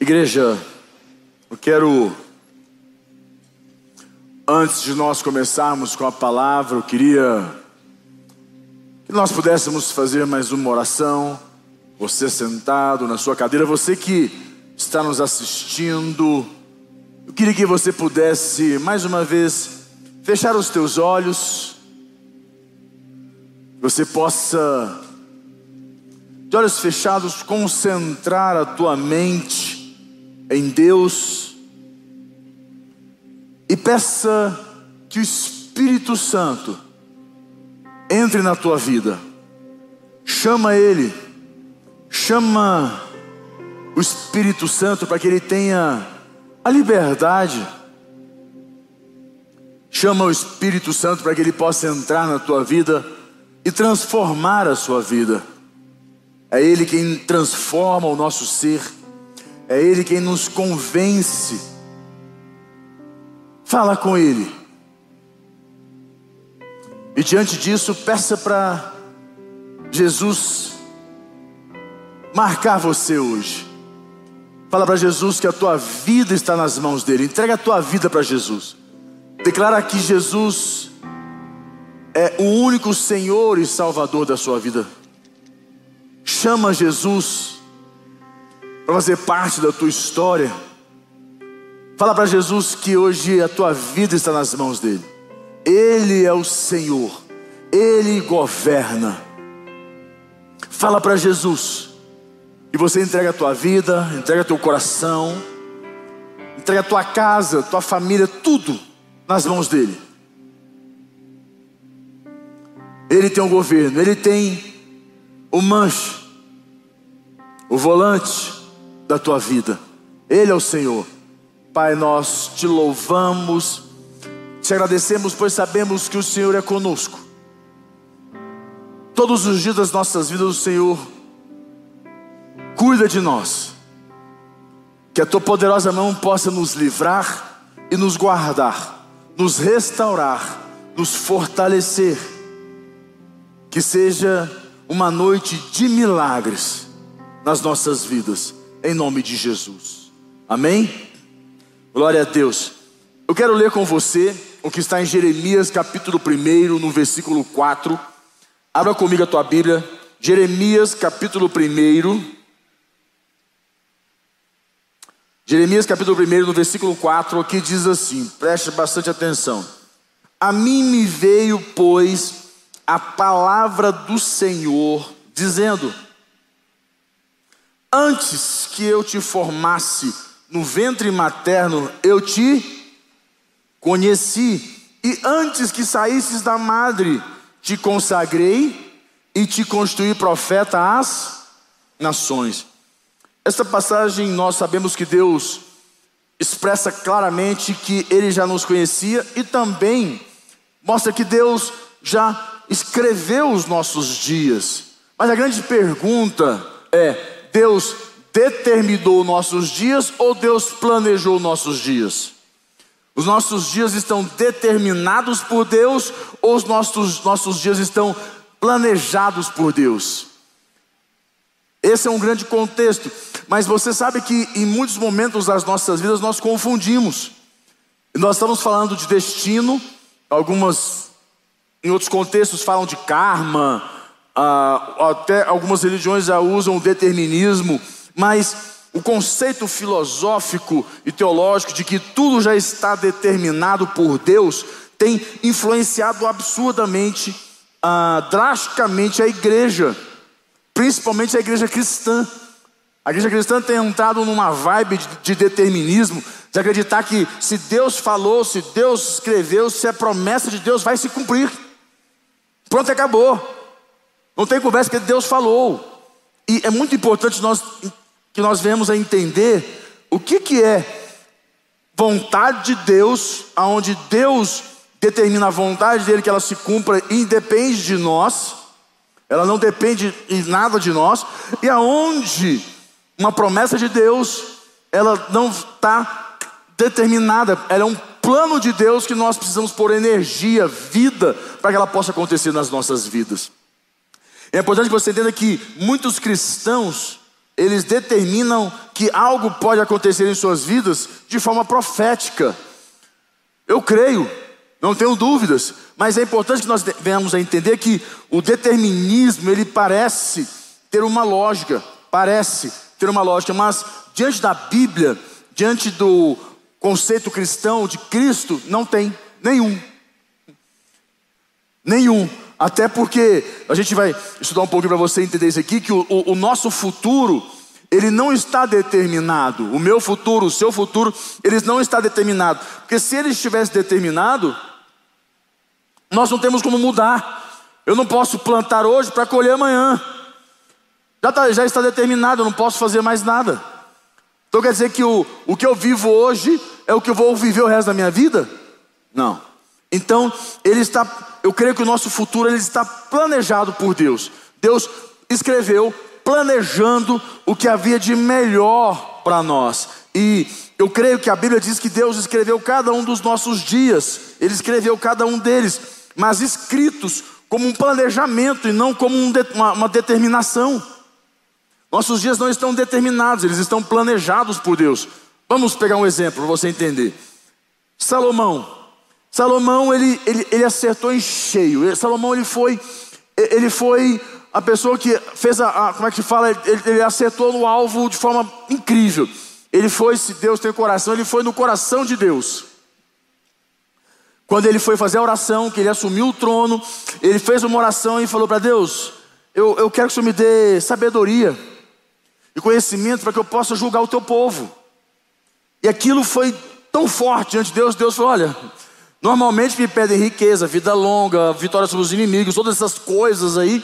Igreja, eu quero, antes de nós começarmos com a palavra, eu queria que nós pudéssemos fazer mais uma oração. Você sentado na sua cadeira, você que está nos assistindo, eu queria que você pudesse mais uma vez fechar os teus olhos, você possa, de olhos fechados, concentrar a tua mente em Deus e peça que o Espírito Santo entre na tua vida. Chama Ele, chama o Espírito Santo para que Ele tenha a liberdade. Chama o Espírito Santo para que Ele possa entrar na tua vida e transformar a sua vida. É Ele quem transforma o nosso ser é Ele quem nos convence. Fala com Ele. E diante disso, peça para Jesus marcar você hoje. Fala para Jesus que a tua vida está nas mãos dele. Entrega a tua vida para Jesus. Declara que Jesus é o único Senhor e Salvador da sua vida. Chama Jesus para fazer parte da tua história. Fala para Jesus que hoje a tua vida está nas mãos dele. Ele é o Senhor, ele governa. Fala para Jesus e você entrega a tua vida, entrega teu coração, entrega a tua casa, tua família, tudo nas mãos dele. Ele tem o governo, ele tem o manche, o volante, da tua vida. Ele é o Senhor. Pai, nós te louvamos, te agradecemos, pois sabemos que o Senhor é conosco. Todos os dias das nossas vidas, o Senhor cuida de nós. Que a tua poderosa mão possa nos livrar e nos guardar, nos restaurar, nos fortalecer. Que seja uma noite de milagres nas nossas vidas em nome de Jesus. Amém? Glória a Deus. Eu quero ler com você o que está em Jeremias capítulo 1, no versículo 4. Abra comigo a tua Bíblia, Jeremias capítulo 1. Jeremias capítulo 1, no versículo 4, aqui diz assim: preste bastante atenção. A mim me veio, pois, a palavra do Senhor, dizendo: Antes que eu te formasse no ventre materno, eu te conheci. E antes que saísses da madre, te consagrei e te construí profeta às nações. Esta passagem nós sabemos que Deus expressa claramente que Ele já nos conhecia e também mostra que Deus já escreveu os nossos dias. Mas a grande pergunta é: Deus determinou nossos dias ou Deus planejou nossos dias? Os nossos dias estão determinados por Deus ou os nossos, nossos dias estão planejados por Deus? Esse é um grande contexto, mas você sabe que em muitos momentos das nossas vidas nós confundimos. Nós estamos falando de destino, algumas, em outros contextos, falam de karma, ah, até algumas religiões já usam o determinismo, mas o conceito filosófico e teológico de que tudo já está determinado por Deus tem influenciado absurdamente, ah, drasticamente a igreja, principalmente a igreja cristã. A igreja cristã tem entrado numa vibe de, de determinismo, de acreditar que se Deus falou, se Deus escreveu, se a promessa de Deus vai se cumprir. Pronto, acabou. Não tem conversa que Deus falou. E é muito importante nós, que nós venhamos a entender o que, que é vontade de Deus, aonde Deus determina a vontade dele que ela se cumpra independe de nós, ela não depende em nada de nós, e aonde uma promessa de Deus, ela não está determinada, ela é um plano de Deus que nós precisamos pôr energia, vida, para que ela possa acontecer nas nossas vidas. É importante que você entenda que muitos cristãos, eles determinam que algo pode acontecer em suas vidas de forma profética. Eu creio, não tenho dúvidas, mas é importante que nós venhamos a entender que o determinismo, ele parece ter uma lógica, parece ter uma lógica, mas diante da Bíblia, diante do conceito cristão de Cristo, não tem nenhum. Nenhum. Até porque a gente vai estudar um pouquinho para você entender isso aqui, que o, o, o, nosso futuro, ele não está determinado. O meu futuro, o seu futuro, ele não está determinado. Porque se ele estivesse determinado, nós não temos como mudar. Eu não posso plantar hoje para colher amanhã. Já, tá, já está determinado, eu não posso fazer mais nada. Então quer dizer que o, o que eu vivo hoje é o que eu vou viver o resto da minha vida? Não. Então, ele está, eu creio que o nosso futuro ele está planejado por Deus. Deus escreveu planejando o que havia de melhor para nós. E eu creio que a Bíblia diz que Deus escreveu cada um dos nossos dias, Ele escreveu cada um deles, mas escritos como um planejamento e não como um de, uma, uma determinação. Nossos dias não estão determinados, eles estão planejados por Deus. Vamos pegar um exemplo para você entender. Salomão. Salomão ele, ele, ele acertou em cheio. Salomão ele foi ele foi a pessoa que fez a, a como é que fala ele, ele, acertou no alvo de forma incrível. Ele foi se Deus tem coração ele foi no coração de Deus. Quando ele foi fazer a oração, que ele assumiu o trono, ele fez uma oração e falou para Deus: eu, eu quero que o Senhor me dê sabedoria e conhecimento para que eu possa julgar o teu povo. E aquilo foi tão forte diante de Deus, Deus falou: olha, normalmente me pedem riqueza, vida longa, vitória sobre os inimigos, todas essas coisas aí.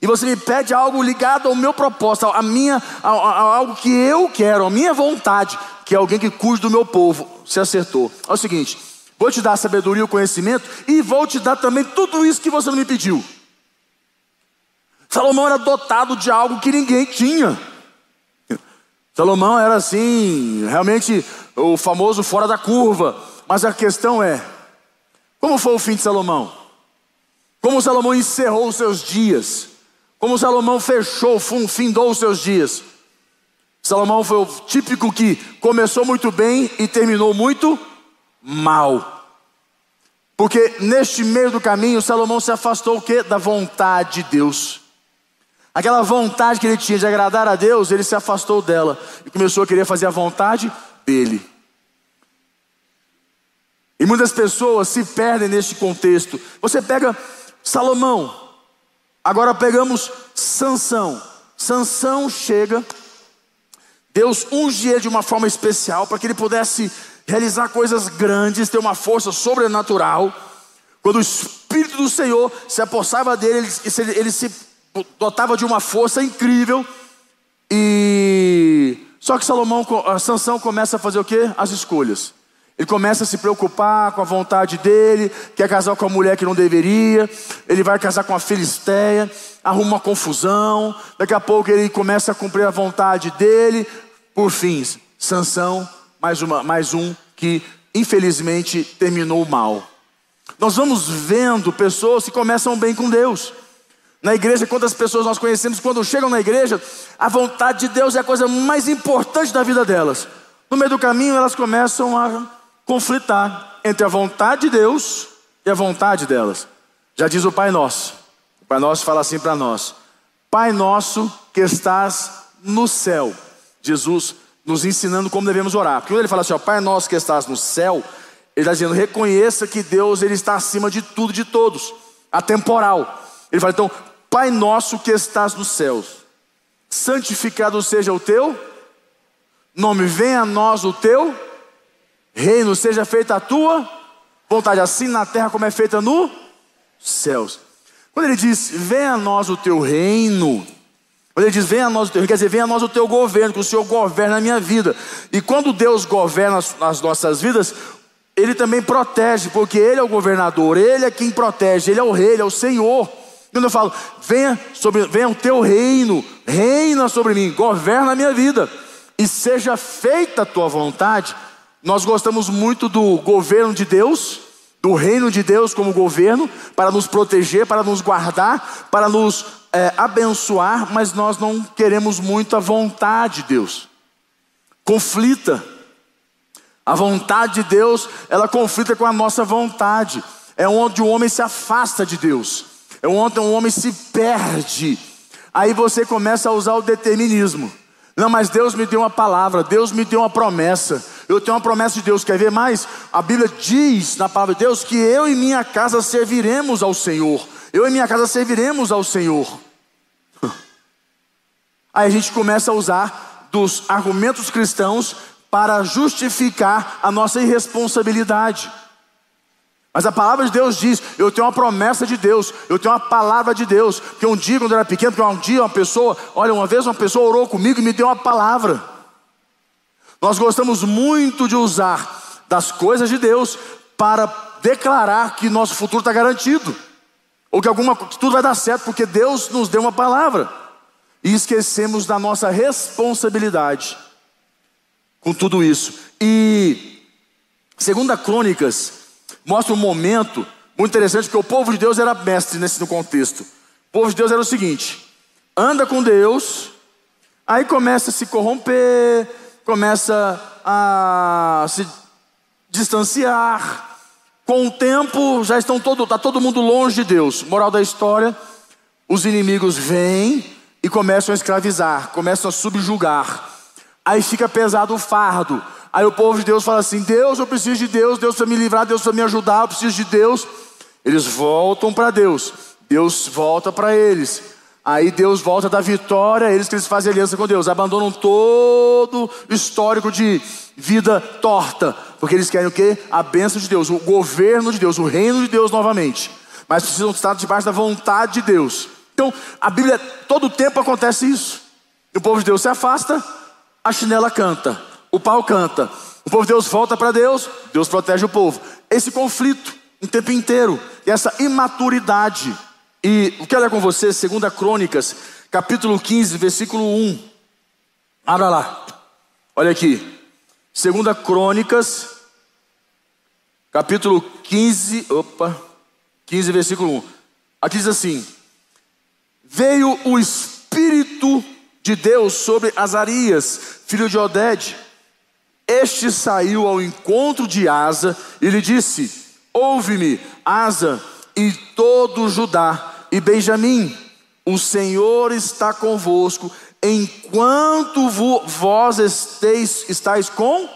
E você me pede algo ligado ao meu propósito, a minha, a, a, a algo que eu quero, a minha vontade, que é alguém que cuide do meu povo. Você acertou. É o seguinte: vou te dar a sabedoria e o conhecimento, e vou te dar também tudo isso que você não me pediu. Salomão era dotado de algo que ninguém tinha. Salomão era assim, realmente o famoso fora da curva. Mas a questão é: como foi o fim de Salomão? Como Salomão encerrou os seus dias? Como Salomão fechou, findou os seus dias? Salomão foi o típico que começou muito bem e terminou muito mal. Porque neste meio do caminho, Salomão se afastou o quê? Da vontade de Deus. Aquela vontade que ele tinha de agradar a Deus, ele se afastou dela e começou a querer fazer a vontade dele. E muitas pessoas se perdem neste contexto. Você pega Salomão, agora pegamos Sansão. Sansão chega, Deus unge ele de uma forma especial para que ele pudesse realizar coisas grandes, ter uma força sobrenatural. Quando o Espírito do Senhor se apossava dele, ele, ele se dotava de uma força incrível. E só que Salomão, Sansão começa a fazer o que? As escolhas. Ele começa a se preocupar com a vontade dele, quer casar com a mulher que não deveria, ele vai casar com a filisteia, arruma uma confusão, daqui a pouco ele começa a cumprir a vontade dele, por fim, Sansão, mais, uma, mais um que infelizmente terminou mal. Nós vamos vendo pessoas que começam bem com Deus. Na igreja, quantas pessoas nós conhecemos, quando chegam na igreja, a vontade de Deus é a coisa mais importante da vida delas. No meio do caminho, elas começam a conflitar entre a vontade de Deus e a vontade delas. Já diz o Pai Nosso. O Pai Nosso fala assim para nós: Pai Nosso que estás no céu. Jesus nos ensinando como devemos orar. Porque quando ele fala assim, ó, Pai Nosso que estás no céu, ele está dizendo: reconheça que Deus ele está acima de tudo, de todos, atemporal. Ele fala então, Pai nosso que estás nos céus, santificado seja o teu nome, venha a nós o teu reino, seja feita a tua vontade, assim na terra como é feita nos céus. Quando ele diz, venha a nós o teu reino, quando ele diz, venha a nós o teu reino, quer dizer, venha a nós o teu governo, que o Senhor governa a minha vida. E quando Deus governa as, as nossas vidas, Ele também protege, porque Ele é o governador, Ele é quem protege, Ele é o rei, Ele é o Senhor. Quando eu falo, venha, sobre, venha o teu reino, reina sobre mim, governa a minha vida e seja feita a tua vontade. Nós gostamos muito do governo de Deus, do reino de Deus como governo, para nos proteger, para nos guardar, para nos é, abençoar, mas nós não queremos muito a vontade de Deus. conflita. A vontade de Deus, ela conflita com a nossa vontade. É onde o homem se afasta de Deus. É onde o homem se perde. Aí você começa a usar o determinismo. Não, mas Deus me deu uma palavra, Deus me deu uma promessa. Eu tenho uma promessa de Deus. Quer ver mais? A Bíblia diz na palavra de Deus que eu e minha casa serviremos ao Senhor. Eu e minha casa serviremos ao Senhor. Aí a gente começa a usar dos argumentos cristãos para justificar a nossa irresponsabilidade. Mas a palavra de Deus diz: eu tenho uma promessa de Deus, eu tenho uma palavra de Deus. Que um dia, quando eu era pequeno, que um dia uma pessoa, olha, uma vez uma pessoa orou comigo e me deu uma palavra. Nós gostamos muito de usar das coisas de Deus para declarar que nosso futuro está garantido, ou que alguma que tudo vai dar certo, porque Deus nos deu uma palavra, e esquecemos da nossa responsabilidade com tudo isso. E segunda Crônicas mostra um momento muito interessante, que o povo de Deus era mestre nesse contexto. O povo de Deus era o seguinte: anda com Deus, aí começa a se corromper, começa a se distanciar. Com o tempo, já estão todo, está todo mundo longe de Deus. Moral da história: os inimigos vêm e começam a escravizar, começam a subjugar. Aí fica pesado o fardo. Aí o povo de Deus fala assim: Deus, eu preciso de Deus, Deus para me livrar, Deus para me ajudar, eu preciso de Deus. Eles voltam para Deus, Deus volta para eles. Aí Deus volta da vitória, eles que eles fazem aliança com Deus, abandonam todo histórico de vida torta, porque eles querem o quê? A bênção de Deus, o governo de Deus, o reino de Deus novamente. Mas precisam estar debaixo da vontade de Deus. Então, a Bíblia, todo tempo acontece isso. O povo de Deus se afasta, a chinela canta o pau canta. O povo de Deus volta para Deus, Deus protege o povo. Esse conflito o tempo inteiro, e essa imaturidade. E o que olhar com você, 2 Crônicas, capítulo 15, versículo 1. Abra lá. Olha aqui. 2 Crônicas, capítulo 15, opa, 15, versículo 1. Aqui diz assim: Veio o Espírito de Deus sobre Azarias, filho de Oded, este saiu ao encontro de Asa e lhe disse: Ouve-me, Asa, e todo Judá e Benjamim, o Senhor está convosco, enquanto vós estéis, estáis com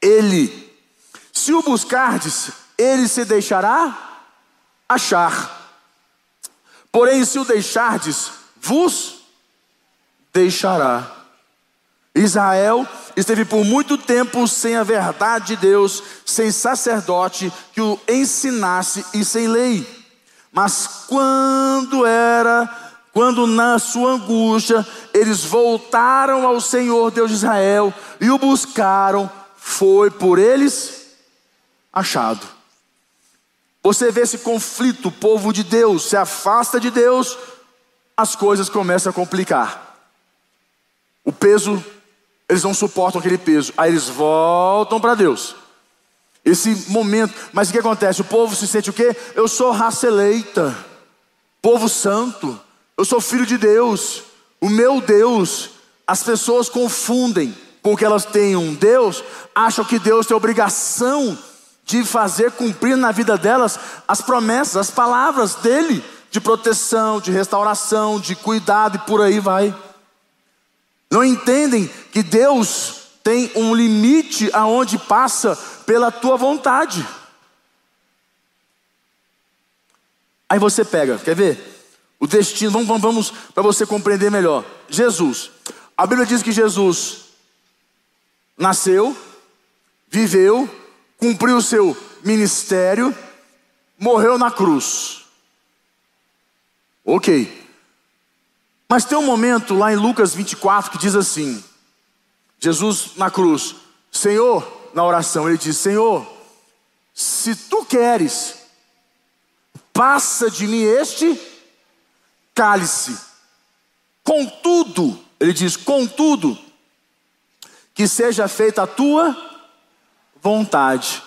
Ele. Se o buscardes, ele se deixará achar. Porém, se o deixardes, vos deixará. Israel esteve por muito tempo sem a verdade de Deus, sem sacerdote que o ensinasse e sem lei. Mas quando era, quando na sua angústia eles voltaram ao Senhor Deus de Israel e o buscaram, foi por eles achado. Você vê esse conflito, o povo de Deus se afasta de Deus, as coisas começam a complicar. O peso eles não suportam aquele peso. Aí eles voltam para Deus. Esse momento, mas o que acontece? O povo se sente o quê? Eu sou raça eleita, povo santo, eu sou filho de Deus, o meu Deus. As pessoas confundem com que elas têm um Deus, acham que Deus tem obrigação de fazer cumprir na vida delas as promessas, as palavras dele de proteção, de restauração, de cuidado e por aí vai. Não entendem que Deus tem um limite aonde passa pela tua vontade. Aí você pega, quer ver? O destino, vamos, vamos, vamos para você compreender melhor. Jesus. A Bíblia diz que Jesus nasceu, viveu, cumpriu o seu ministério, morreu na cruz. Ok. Mas tem um momento lá em Lucas 24 que diz assim: Jesus na cruz, Senhor, na oração, ele diz: Senhor, se tu queres, passa de mim este cálice. Contudo, ele diz: Contudo, que seja feita a tua vontade.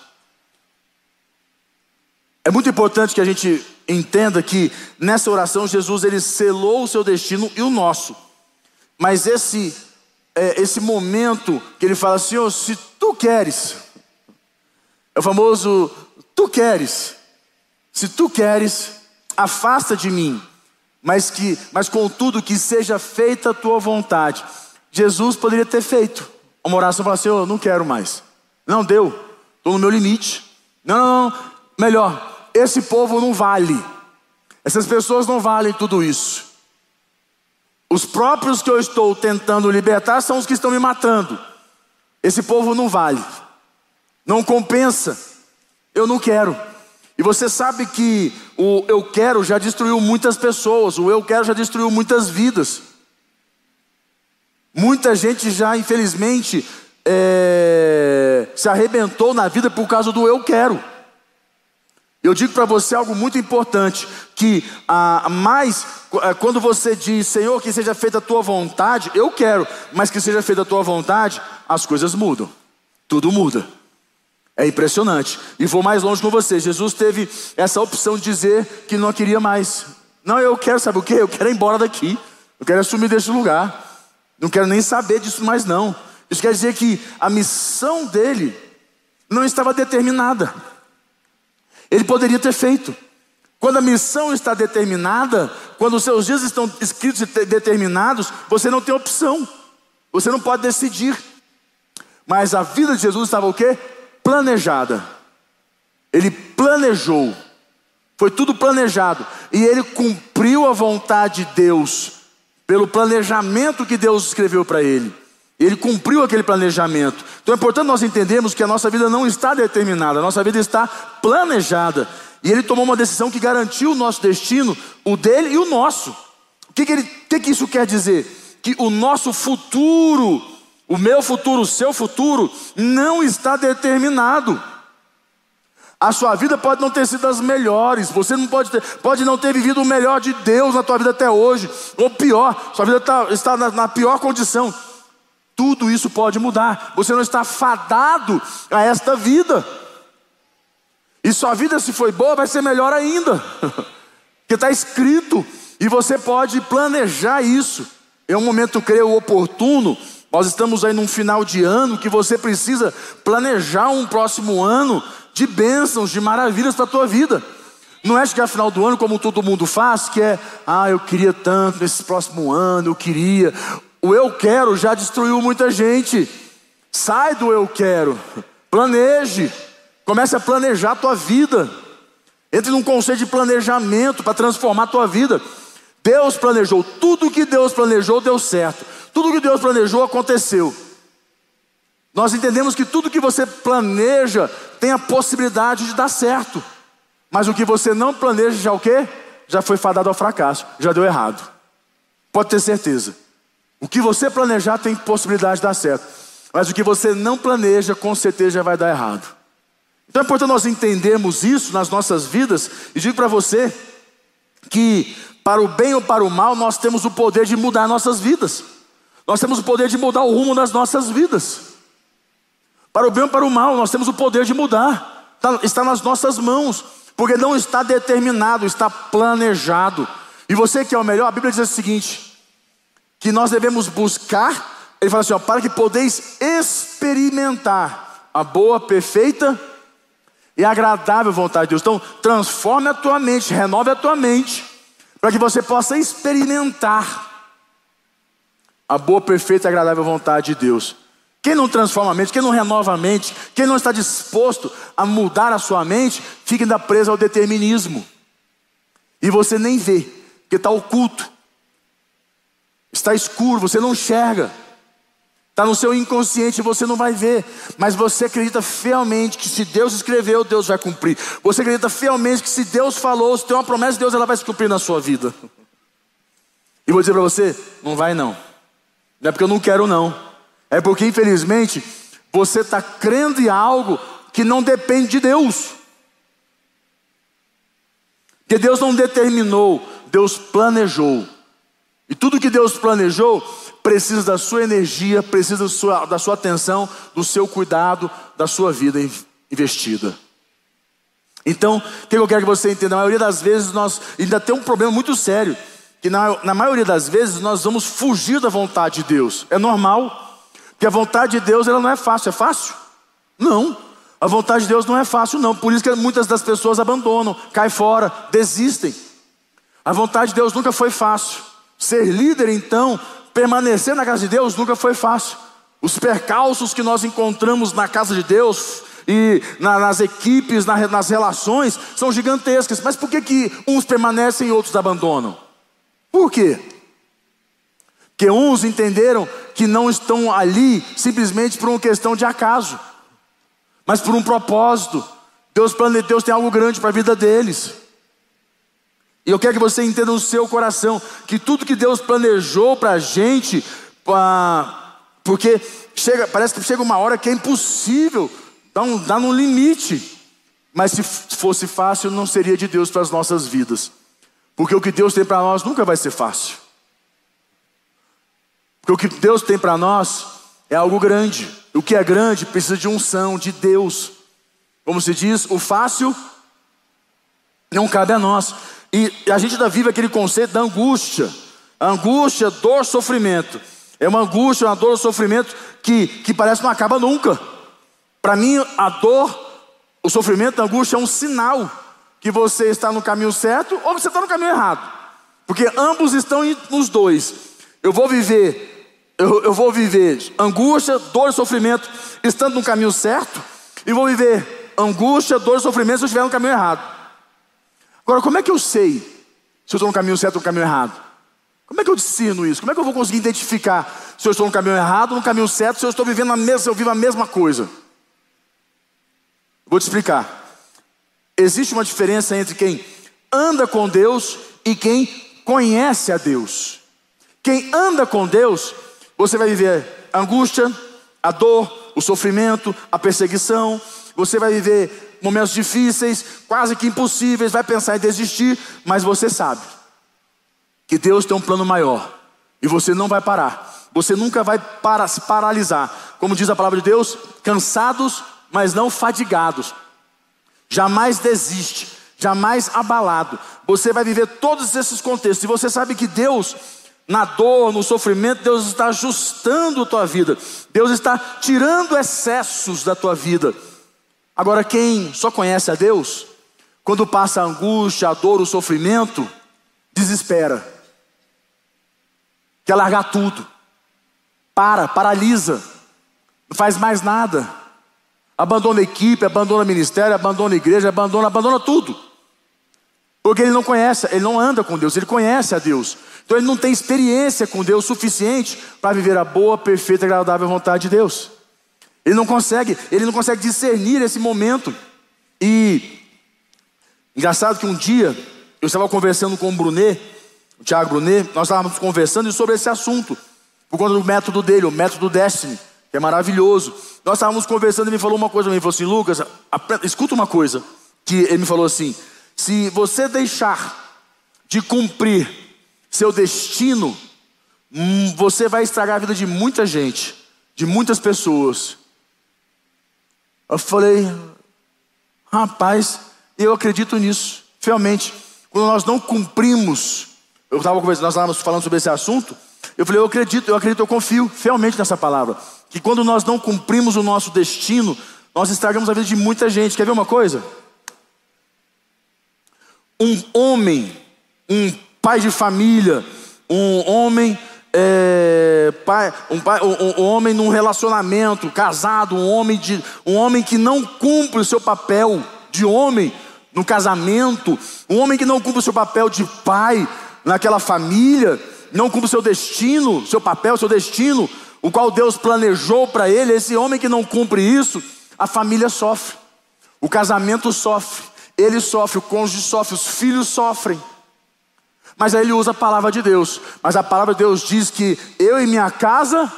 É muito importante que a gente entenda que nessa oração Jesus ele selou o seu destino e o nosso. Mas esse é, esse momento que ele fala, Senhor, se tu queres, é o famoso tu queres, se tu queres, afasta de mim, mas que, mas contudo que seja feita a tua vontade. Jesus poderia ter feito uma oração e falar, Senhor, não quero mais. Não deu, estou no meu limite. Não, não, não, melhor, esse povo não vale. Essas pessoas não valem tudo isso. Os próprios que eu estou tentando libertar são os que estão me matando. Esse povo não vale, não compensa. Eu não quero. E você sabe que o eu quero já destruiu muitas pessoas, o eu quero já destruiu muitas vidas. Muita gente já, infelizmente, é, se arrebentou na vida por causa do eu quero. Eu digo para você algo muito importante: que ah, mais é, quando você diz, Senhor, que seja feita a tua vontade, eu quero, mas que seja feita a tua vontade, as coisas mudam, tudo muda. É impressionante. E vou mais longe com você: Jesus teve essa opção de dizer que não queria mais. Não, eu quero, sabe o que? Eu quero ir embora daqui, eu quero assumir desse lugar, não quero nem saber disso mais, não. Isso quer dizer que a missão dele não estava determinada. Ele poderia ter feito. Quando a missão está determinada, quando os seus dias estão escritos e determinados, você não tem opção. Você não pode decidir. Mas a vida de Jesus estava o quê? Planejada. Ele planejou. Foi tudo planejado. E ele cumpriu a vontade de Deus pelo planejamento que Deus escreveu para ele. Ele cumpriu aquele planejamento. Então é importante nós entendermos que a nossa vida não está determinada, a nossa vida está planejada. E ele tomou uma decisão que garantiu o nosso destino, o dele e o nosso. O que, que, ele, que, que isso quer dizer? Que o nosso futuro, o meu futuro, o seu futuro, não está determinado. A sua vida pode não ter sido das melhores, você não pode, ter, pode não ter vivido o melhor de Deus na tua vida até hoje, ou pior, sua vida tá, está na, na pior condição. Tudo isso pode mudar. Você não está fadado a esta vida. E sua vida, se foi boa, vai ser melhor ainda. Porque está escrito. E você pode planejar isso. É um momento, creio, oportuno. Nós estamos aí num final de ano que você precisa planejar um próximo ano de bênçãos, de maravilhas para a tua vida. Não é chegar final do ano como todo mundo faz, que é, ah, eu queria tanto nesse próximo ano, eu queria. O eu quero já destruiu muita gente. Sai do eu quero. Planeje. Comece a planejar a tua vida. Entre num conceito de planejamento para transformar a tua vida. Deus planejou, tudo que Deus planejou deu certo. Tudo que Deus planejou aconteceu. Nós entendemos que tudo que você planeja tem a possibilidade de dar certo. Mas o que você não planeja já o quê? Já foi fadado ao fracasso, já deu errado. Pode ter certeza. O que você planejar tem possibilidade de dar certo. Mas o que você não planeja, com certeza vai dar errado. Então é importante nós entendermos isso nas nossas vidas. E digo para você que, para o bem ou para o mal, nós temos o poder de mudar nossas vidas. Nós temos o poder de mudar o rumo das nossas vidas. Para o bem ou para o mal, nós temos o poder de mudar. Tá, está nas nossas mãos. Porque não está determinado, está planejado. E você que é o melhor, a Bíblia diz o seguinte: que nós devemos buscar, ele fala assim: ó, para que podeis experimentar a boa, perfeita e agradável vontade de Deus. Então, transforme a tua mente, renove a tua mente, para que você possa experimentar a boa, perfeita e agradável vontade de Deus. Quem não transforma a mente, quem não renova a mente, quem não está disposto a mudar a sua mente, fica ainda preso ao determinismo. E você nem vê, porque está oculto. Está escuro, você não enxerga. Está no seu inconsciente, você não vai ver. Mas você acredita fielmente que se Deus escreveu, Deus vai cumprir. Você acredita fielmente que se Deus falou, se tem uma promessa de Deus, ela vai se cumprir na sua vida. E vou dizer para você: não vai não. Não é porque eu não quero, não. É porque, infelizmente, você está crendo em algo que não depende de Deus. Que Deus não determinou, Deus planejou. E tudo que Deus planejou precisa da sua energia, precisa da sua, da sua atenção, do seu cuidado, da sua vida investida. Então, o que eu quero que você entenda? A maioria das vezes nós ainda tem um problema muito sério, que na, na maioria das vezes nós vamos fugir da vontade de Deus. É normal, porque a vontade de Deus ela não é fácil. É fácil? Não. A vontade de Deus não é fácil, não. Por isso que muitas das pessoas abandonam, caem fora, desistem. A vontade de Deus nunca foi fácil. Ser líder, então, permanecer na casa de Deus nunca foi fácil. Os percalços que nós encontramos na casa de Deus e na, nas equipes, na, nas relações, são gigantescas. Mas por que, que uns permanecem e outros abandonam? Por quê? Porque uns entenderam que não estão ali simplesmente por uma questão de acaso, mas por um propósito. Deus, Deus tem algo grande para a vida deles. E eu quero que você entenda no seu coração que tudo que Deus planejou para a gente, pra, porque chega, parece que chega uma hora que é impossível, dá, um, dá no limite. Mas se fosse fácil, não seria de Deus para as nossas vidas. Porque o que Deus tem para nós nunca vai ser fácil. Porque o que Deus tem para nós é algo grande. O que é grande precisa de unção, de Deus. Como se diz, o fácil não cabe a nós. E a gente ainda vive aquele conceito da angústia. Angústia, dor, sofrimento. É uma angústia, uma dor, um sofrimento que, que parece que não acaba nunca. Para mim, a dor, o sofrimento, a angústia é um sinal que você está no caminho certo ou você está no caminho errado. Porque ambos estão nos dois. Eu vou viver, eu, eu vou viver angústia, dor e sofrimento estando no caminho certo, e vou viver angústia, dor e sofrimento se eu estiver no caminho errado. Agora, como é que eu sei se eu estou no caminho certo ou no caminho errado? Como é que eu discerno isso? Como é que eu vou conseguir identificar se eu estou no caminho errado ou no caminho certo, se eu estou vivendo a mesma, eu vivo a mesma coisa? Vou te explicar. Existe uma diferença entre quem anda com Deus e quem conhece a Deus. Quem anda com Deus, você vai viver a angústia, a dor, o sofrimento, a perseguição, você vai viver momentos difíceis, quase que impossíveis, vai pensar em desistir, mas você sabe que Deus tem um plano maior e você não vai parar. Você nunca vai para, se paralisar. Como diz a palavra de Deus, cansados, mas não fadigados. Jamais desiste, jamais abalado. Você vai viver todos esses contextos. E você sabe que Deus, na dor, no sofrimento, Deus está ajustando a tua vida. Deus está tirando excessos da tua vida. Agora, quem só conhece a Deus, quando passa a angústia, a dor, o sofrimento, desespera, quer largar tudo, para, paralisa, não faz mais nada, abandona a equipe, abandona o ministério, abandona a igreja, abandona, abandona tudo, porque ele não conhece, ele não anda com Deus, ele conhece a Deus, então ele não tem experiência com Deus suficiente para viver a boa, perfeita agradável vontade de Deus. Ele não consegue, ele não consegue discernir esse momento. E engraçado que um dia eu estava conversando com o Brunet, o Thiago Brunet, nós estávamos conversando sobre esse assunto, por conta do método dele, o método Destiny, que é maravilhoso. Nós estávamos conversando e ele me falou uma coisa, ele falou assim, Lucas, escuta uma coisa, que ele me falou assim, se você deixar de cumprir seu destino, hum, você vai estragar a vida de muita gente, de muitas pessoas. Eu falei, rapaz, eu acredito nisso, realmente. Quando nós não cumprimos, eu estava conversando, nós estávamos falando sobre esse assunto. Eu falei, eu acredito, eu acredito, eu confio realmente nessa palavra. Que quando nós não cumprimos o nosso destino, nós estragamos a vida de muita gente. Quer ver uma coisa? Um homem, um pai de família, um homem é, pai, um, pai, um, um, homem num relacionamento, casado, um homem, de, um homem que não cumpre o seu papel de homem no casamento, um homem que não cumpre o seu papel de pai naquela família, não cumpre o seu destino, seu papel, seu destino, o qual Deus planejou para ele, esse homem que não cumpre isso, a família sofre, o casamento sofre, ele sofre, o cônjuge sofre, os filhos sofrem. Mas aí ele usa a palavra de Deus. Mas a palavra de Deus diz que eu e minha casa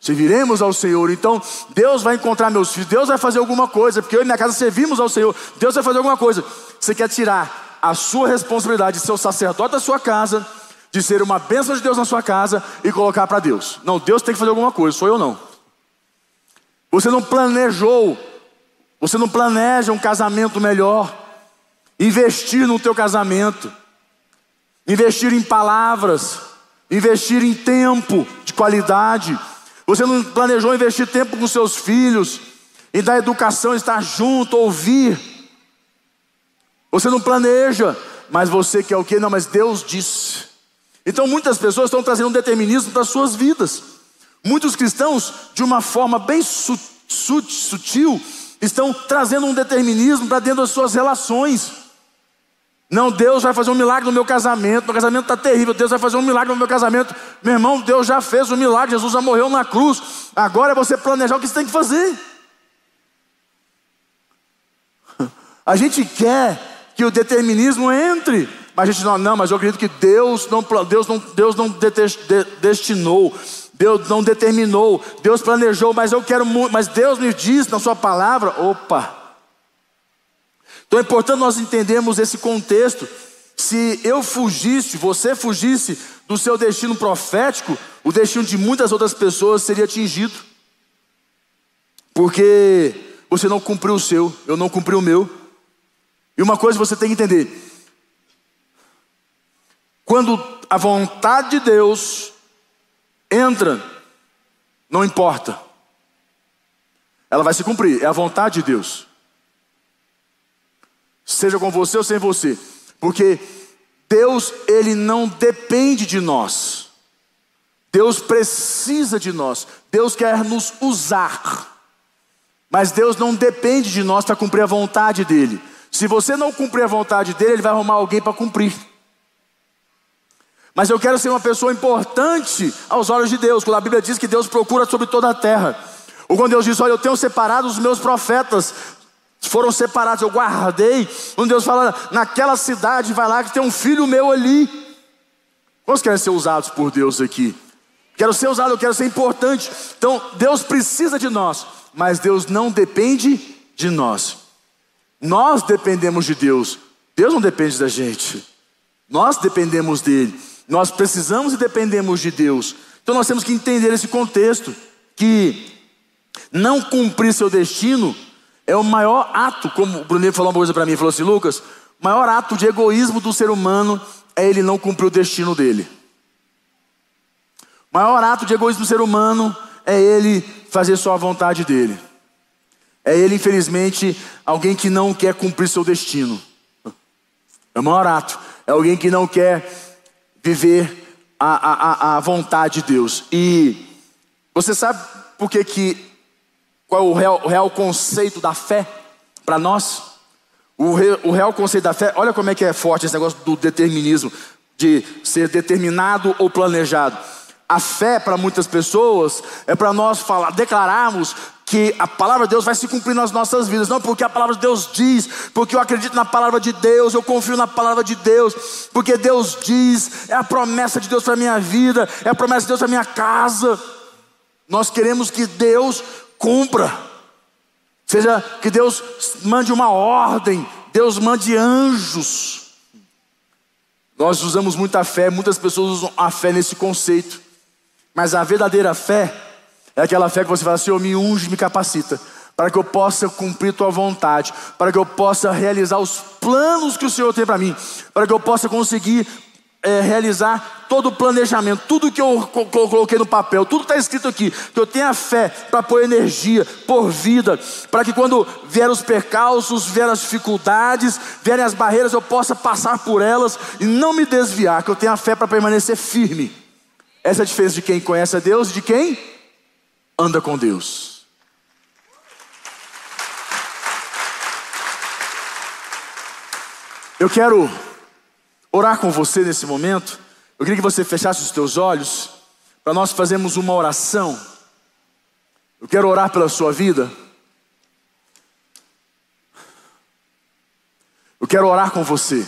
serviremos ao Senhor. Então Deus vai encontrar meus filhos, Deus vai fazer alguma coisa, porque eu e minha casa servimos ao Senhor. Deus vai fazer alguma coisa. Você quer tirar a sua responsabilidade de ser o sacerdote da sua casa, de ser uma bênção de Deus na sua casa e colocar para Deus. Não, Deus tem que fazer alguma coisa, sou eu não. Você não planejou, você não planeja um casamento melhor, investir no teu casamento. Investir em palavras, investir em tempo de qualidade. Você não planejou investir tempo com seus filhos, e dar educação, estar junto, ouvir. Você não planeja, mas você quer o que? Não, mas Deus disse. Então muitas pessoas estão trazendo um determinismo para as suas vidas. Muitos cristãos, de uma forma bem sutil, estão trazendo um determinismo para dentro das suas relações. Não, Deus vai fazer um milagre no meu casamento, meu casamento está terrível, Deus vai fazer um milagre no meu casamento. Meu irmão, Deus já fez um milagre, Jesus já morreu na cruz. Agora é você planejar o que você tem que fazer. A gente quer que o determinismo entre, mas a gente não, não, mas eu acredito que Deus não, Deus não, Deus não destinou, Deus não determinou, Deus planejou, mas eu quero muito, mas Deus me diz na sua palavra, opa. Então é importante nós entendermos esse contexto. Se eu fugisse, você fugisse do seu destino profético, o destino de muitas outras pessoas seria atingido. Porque você não cumpriu o seu, eu não cumpri o meu. E uma coisa você tem que entender: quando a vontade de Deus entra, não importa, ela vai se cumprir, é a vontade de Deus. Seja com você ou sem você, porque Deus, Ele não depende de nós, Deus precisa de nós, Deus quer nos usar, mas Deus não depende de nós para cumprir a vontade dEle. Se você não cumprir a vontade dele, ele vai arrumar alguém para cumprir. Mas eu quero ser uma pessoa importante aos olhos de Deus, quando a Bíblia diz que Deus procura sobre toda a terra. Ou quando Deus diz: Olha, eu tenho separado os meus profetas, foram separados, eu guardei. Quando Deus fala, naquela cidade, vai lá que tem um filho meu ali. Quantos querem ser usados por Deus aqui? Quero ser usado, eu quero ser importante. Então, Deus precisa de nós, mas Deus não depende de nós. Nós dependemos de Deus, Deus não depende da gente. Nós dependemos dele. Nós precisamos e dependemos de Deus. Então nós temos que entender esse contexto que não cumprir seu destino é o maior ato, como o Bruno falou uma coisa para mim, falou assim, Lucas, o maior ato de egoísmo do ser humano é ele não cumprir o destino dele. O maior ato de egoísmo do ser humano é ele fazer só a vontade dele. É ele, infelizmente, alguém que não quer cumprir seu destino. É o maior ato. É alguém que não quer viver a, a, a vontade de Deus. E você sabe por que, que qual é o real, o real conceito da fé para nós? O, re, o real conceito da fé, olha como é que é forte esse negócio do determinismo, de ser determinado ou planejado. A fé para muitas pessoas é para nós falar, declararmos que a palavra de Deus vai se cumprir nas nossas vidas, não porque a palavra de Deus diz, porque eu acredito na palavra de Deus, eu confio na palavra de Deus, porque Deus diz, é a promessa de Deus para minha vida, é a promessa de Deus para minha casa. Nós queremos que Deus cumpra, seja que Deus mande uma ordem, Deus mande anjos. Nós usamos muita fé, muitas pessoas usam a fé nesse conceito, mas a verdadeira fé é aquela fé que você fala, Senhor, me unge, me capacita, para que eu possa cumprir tua vontade, para que eu possa realizar os planos que o Senhor tem para mim, para que eu possa conseguir é, realizar todo o planejamento, tudo que eu coloquei no papel, tudo está escrito aqui, que eu tenha fé para pôr energia, pôr vida, para que quando vier os percalços, vier as dificuldades, vierem as barreiras, eu possa passar por elas e não me desviar, que eu tenha fé para permanecer firme. Essa é a diferença de quem conhece a Deus e de quem anda com Deus. Eu quero orar com você nesse momento. Eu queria que você fechasse os teus olhos para nós fazermos uma oração. Eu quero orar pela sua vida. Eu quero orar com você.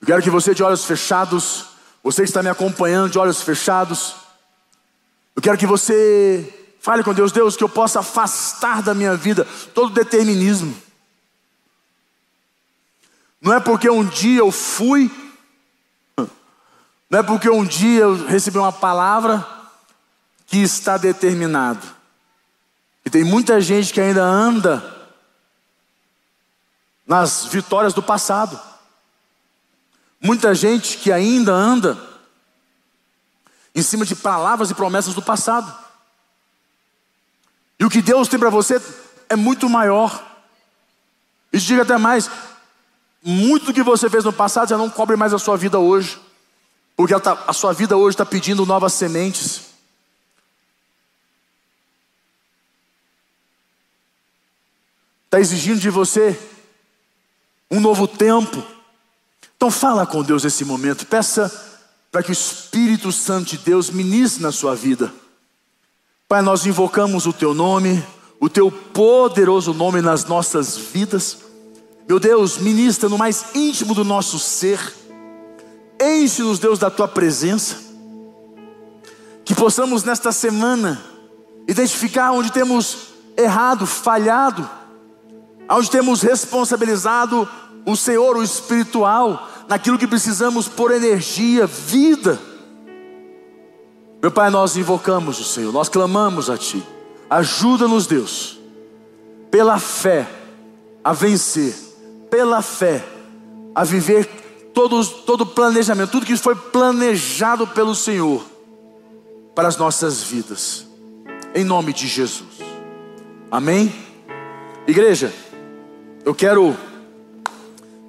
Eu quero que você de olhos fechados, você que está me acompanhando de olhos fechados, eu quero que você fale com Deus, Deus, que eu possa afastar da minha vida todo determinismo. Não é porque um dia eu fui, não é porque um dia eu recebi uma palavra que está determinado. E tem muita gente que ainda anda nas vitórias do passado. Muita gente que ainda anda em cima de palavras e promessas do passado. E o que Deus tem para você é muito maior. E diga até mais: muito do que você fez no passado já não cobre mais a sua vida hoje, porque tá, a sua vida hoje está pedindo novas sementes. Está exigindo de você um novo tempo. Então fala com Deus nesse momento, peça para que o Espírito Santo de Deus ministre na sua vida. Pai, nós invocamos o Teu nome, o Teu poderoso nome nas nossas vidas. Meu Deus, ministra no mais íntimo do nosso ser. Enche-nos, Deus, da Tua presença. Que possamos nesta semana identificar onde temos errado, falhado, onde temos responsabilizado o Senhor, o espiritual, naquilo que precisamos por energia, vida. Meu Pai, nós invocamos o Senhor, nós clamamos a Ti. Ajuda-nos, Deus, pela fé, a vencer, pela fé, a viver todo, todo planejamento, tudo que foi planejado pelo Senhor para as nossas vidas, em nome de Jesus. Amém? Igreja, eu quero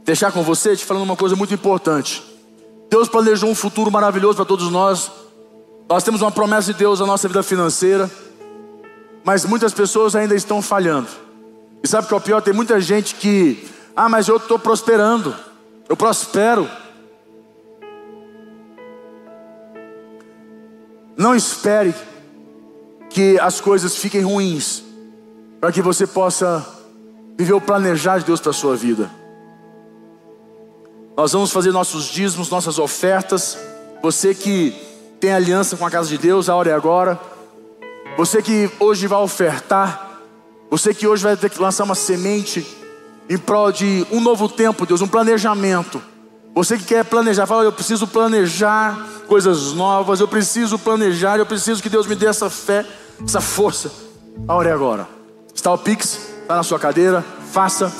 deixar com você te falando uma coisa muito importante. Deus planejou um futuro maravilhoso para todos nós. Nós temos uma promessa de Deus na nossa vida financeira, mas muitas pessoas ainda estão falhando. E sabe o que é o pior? Tem muita gente que, ah, mas eu estou prosperando, eu prospero. Não espere que as coisas fiquem ruins, para que você possa viver o planejar de Deus para a sua vida. Nós vamos fazer nossos dízimos, nossas ofertas. Você que tem aliança com a casa de Deus, a hora é agora. Você que hoje vai ofertar, você que hoje vai ter que lançar uma semente em prol de um novo tempo, Deus, um planejamento. Você que quer planejar, fala, eu preciso planejar coisas novas, eu preciso planejar, eu preciso que Deus me dê essa fé, essa força. A hora é agora. Está o Pix, está na sua cadeira, faça.